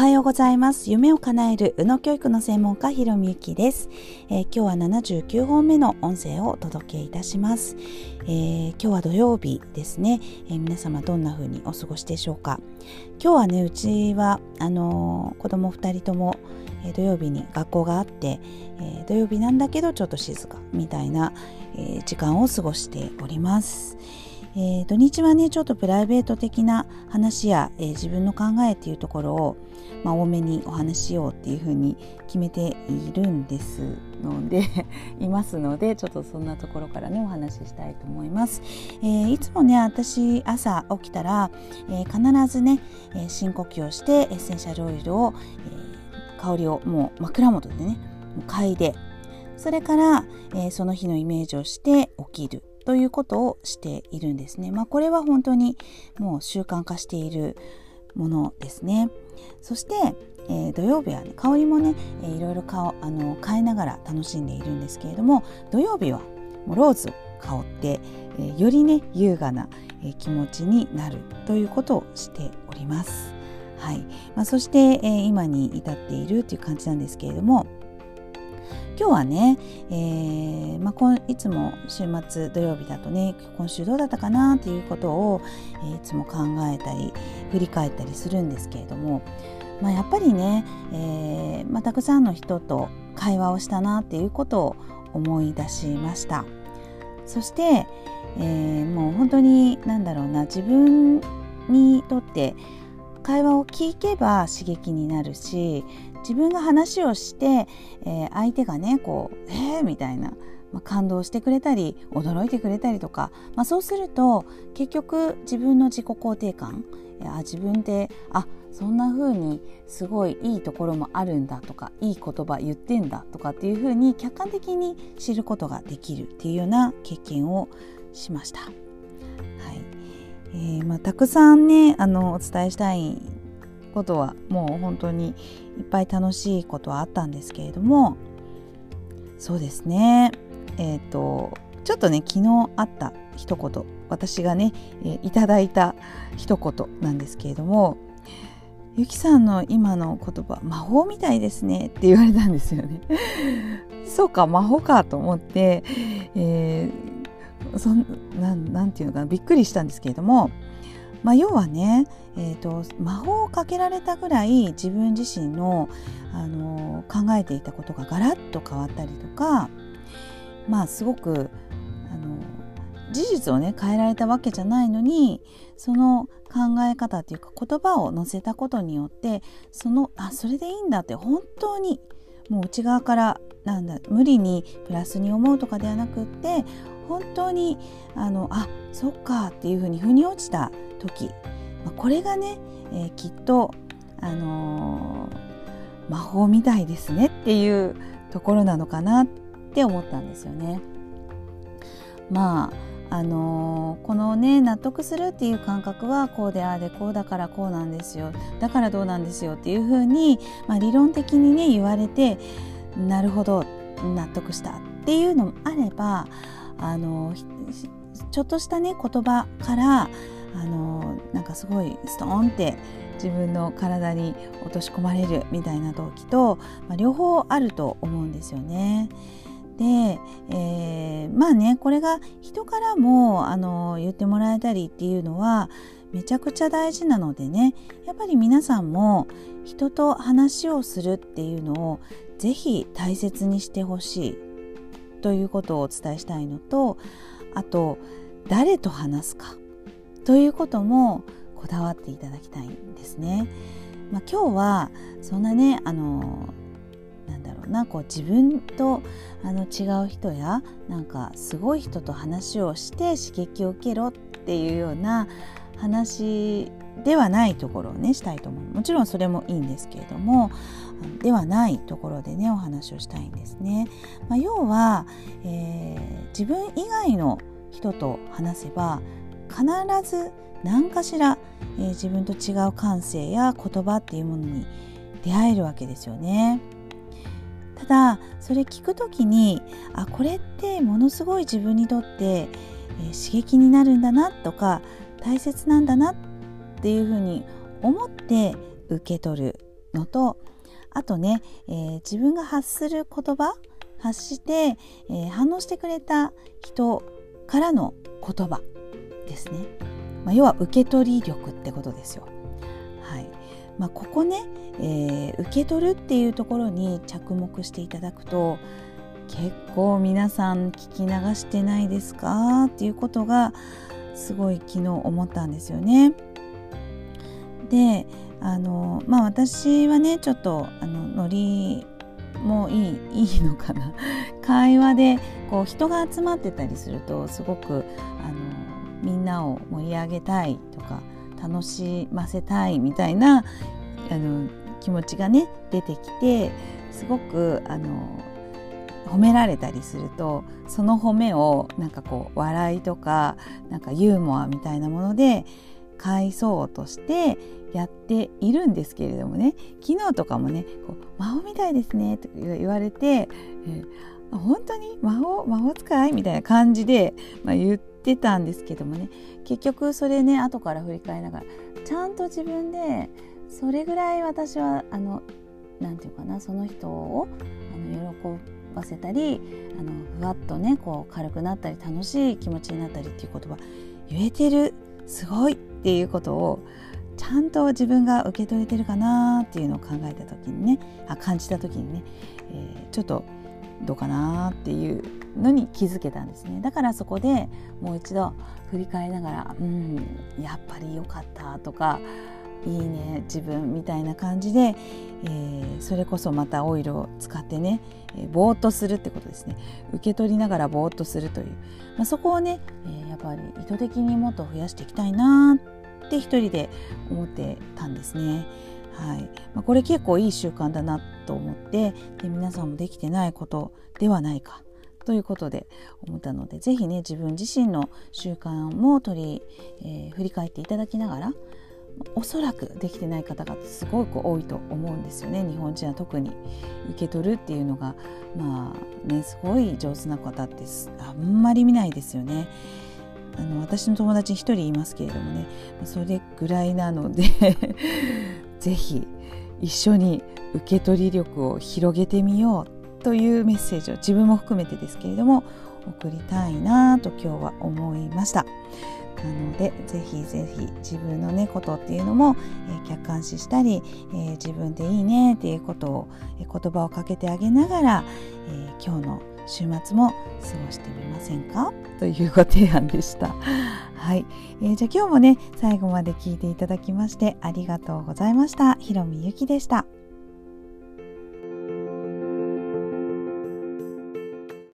はようございます。夢を叶える宇野教育の専門家ひろみゆきです、えー、今日は79本目の音声をお届けいたします。えー、今日は土曜日ですね、えー、皆様どんな風にお過ごしでしょうか。今日はねうちはあの子供2人とも、え土曜日に学校があって、え土曜日なんだけどちょっと静かみたいな、え時間を過ごしております。えー、土日はねちょっとプライベート的な話や、えー、自分の考えっていうところを、まあ、多めにお話ししようっていうふうに決めているんですので いますのでちょっとそんなところからねお話ししたいと思います。えー、いつもね私朝起きたら、え必ずね、え深呼吸をしてエッセンシャルオイルを、え香りをもう枕元でね嗅いでそれから、えその日のイメージをして起きるということをしているんですね。まあ、これは本当にもう習慣化しているものですね。そして、えー、土曜日は、ね、香りもね、えー、いろいろかあの変えながら楽しんでいるんですけれども土曜日はもうローズ香って、えー、よりね優雅な、えー、気持ちになるということをしております。はいまあ、そして、えー、今に至っているという感じなんですけれども今日はね、えーまあ、いつも週末土曜日だとね今週どうだったかなということを、いつも考えたり振り返ったりするんですけれども、まあ、やっぱりね、えーまあ、たくさんの人と会話をしたなっていうことを思い出しました。そして、えー、もう本当に何だろうな自分にとって会話を聞けば刺激になるし自分が話をして、えー、相手がねこう「えー!」みたいな、まあ、感動してくれたり驚いてくれたりとか、まあ、そうすると結局自分の自己肯定感あ自分であそんな風にすごいいいところもあるんだとかいい言葉言ってんだとかっていう風に客観的に知ることができるっていうような経験をしました。えーまあ、たくさんねあのお伝えしたいことはもう本当にいっぱい楽しいことはあったんですけれどもそうですね。えっ、ー、とちょっとね昨日あった一言私がね、えー、いただいた一言なんですけれどもゆきさんの今の言葉魔法みたいですねって言われたんですよね。そうか魔法かと思って、えー、そんなんていうのかなびっくりしたんですけれどもまあ、要はね、えーと、魔法をかけられたぐらい自分自身のあの考えていたことがガラッと変わったりとかまあすごくあの事実をね変えられたわけじゃないのにその考え方っていうか言葉を載せたことによってそのあそれでいいんだって本当にもう内側からなんだ無理にプラスに思うとかではなくって本当にあのあそっかっていうふうに腑に落ちた時、これがね、えー、きっと、あのー、魔法みたいですねっていうところなのかなって思ったんですよね。まああのー、このね納得するっていう感覚はこうでああでこうだからこうなんですよだからどうなんですよっていうふうに、まあ、理論的にね言われてなるほど納得したっていうのもあればあのちょっとしたね言葉からあのなんかすごいストーンって自分の体に落とし込まれるみたいな動機と、まあ、両方あると思うんですよね。で、えー、まあねこれが人からもあの言ってもらえたりっていうのはめちゃくちゃ大事なのでねやっぱり皆さんも人と話をするっていうのをぜひ大切にしてほしいということをお伝えしたいのとあと誰と話すかということもこだわっていただきたいんですね。まあ、今日はそんなねあのなんだろうなこう自分とあの違う人やなんかすごい人と話をして刺激を受けろっていうような話ではないところをねしたいと思うもちろんそれもいいんですけれどもではないところでねお話をしたいんですね。まあ、要は、えー、自分以外の人と話せば必ず何かしら、えー、自分と違う感性や言葉っていうものに出会えるわけですよね。ただそれ聞く時にあこれってものすごい自分にとって、えー、刺激になるんだなとか大切なんだなってっていうふうに思って受け取るのとあとね、えー、自分が発する言葉発して、えー、反応してくれた人からの言葉ですね、まあ、要は受け取り力ってことですよ。はいまあ、ここね、えー、受け取るっていうところに着目していただくと結構皆さん聞き流してないですかっていうことがすごい昨日思ったんですよね。であのまあ私はねちょっとあのノリもいいいいのかな。会話でこう人が集まってたりするとすごくあのみんなを盛り上げたいとか楽しませたいみたいなあの気持ちがね出てきてすごくあの褒められたりするとその褒めをなんかこう笑いとかなんかユーモアみたいなもので返そうとしてやっているんですけれどもね昨日とかもね「こう魔法みたいですね」と言われて「えー、本当に？魔法魔法使い?」みたいな感じで、まあ、言ってたんですけどもね。結局それね後から振り返りながらちゃんと自分でそれぐらい私はあのなんていうかなその人をあの喜ばせたりあのふわっとねこう軽くなったり楽しい気持ちになったりっていう言葉言えてる。すごい！っていうことをちゃんと自分が受け取れてるかなっていうのを考えた時にねあ感じた時にね、えー、ちょっとどうかなっていうのに気づけたんですね。だからそこでもう一度振り返りながらうんやっぱり良かったとかいいね自分みたいな感じで、えー、それこそまたオイルを使ってね、えー、ぼーっとするってことですね。受け取りながらぼーっとするという、まあ、そこをね、えー、やっぱり意図的にもっと増やしていきたいなって一人で思ってたんですね。はいまあ、これ結構いい習慣だなと思ってで皆さんもできてないことではないかということで思ったので是非ね自分自身の習慣も取り、えー、振り返っていただきながらおそらくできてない方がすごく多いと思うんですよね日本人は特に受け取るっていうのがまあねすごい上手な方ってあんまり見ないですよね。あの私の友達1人いますけれどもねそれぐらいなので 是非一緒に受け取り力を広げてみようというメッセージを自分も含めてですけれども送りたいなと今日は思いました。なのでぜひぜひ自分のねことっていうのも、えー、客観視したり、えー、自分でいいねっていうことを、えー、言葉をかけてあげながら、え今日の週末も過ごしてみませんか？というご提案でした。はい、えー、じゃあ今日もね最後まで聞いていただきましてありがとうございました。ひろみゆきでした。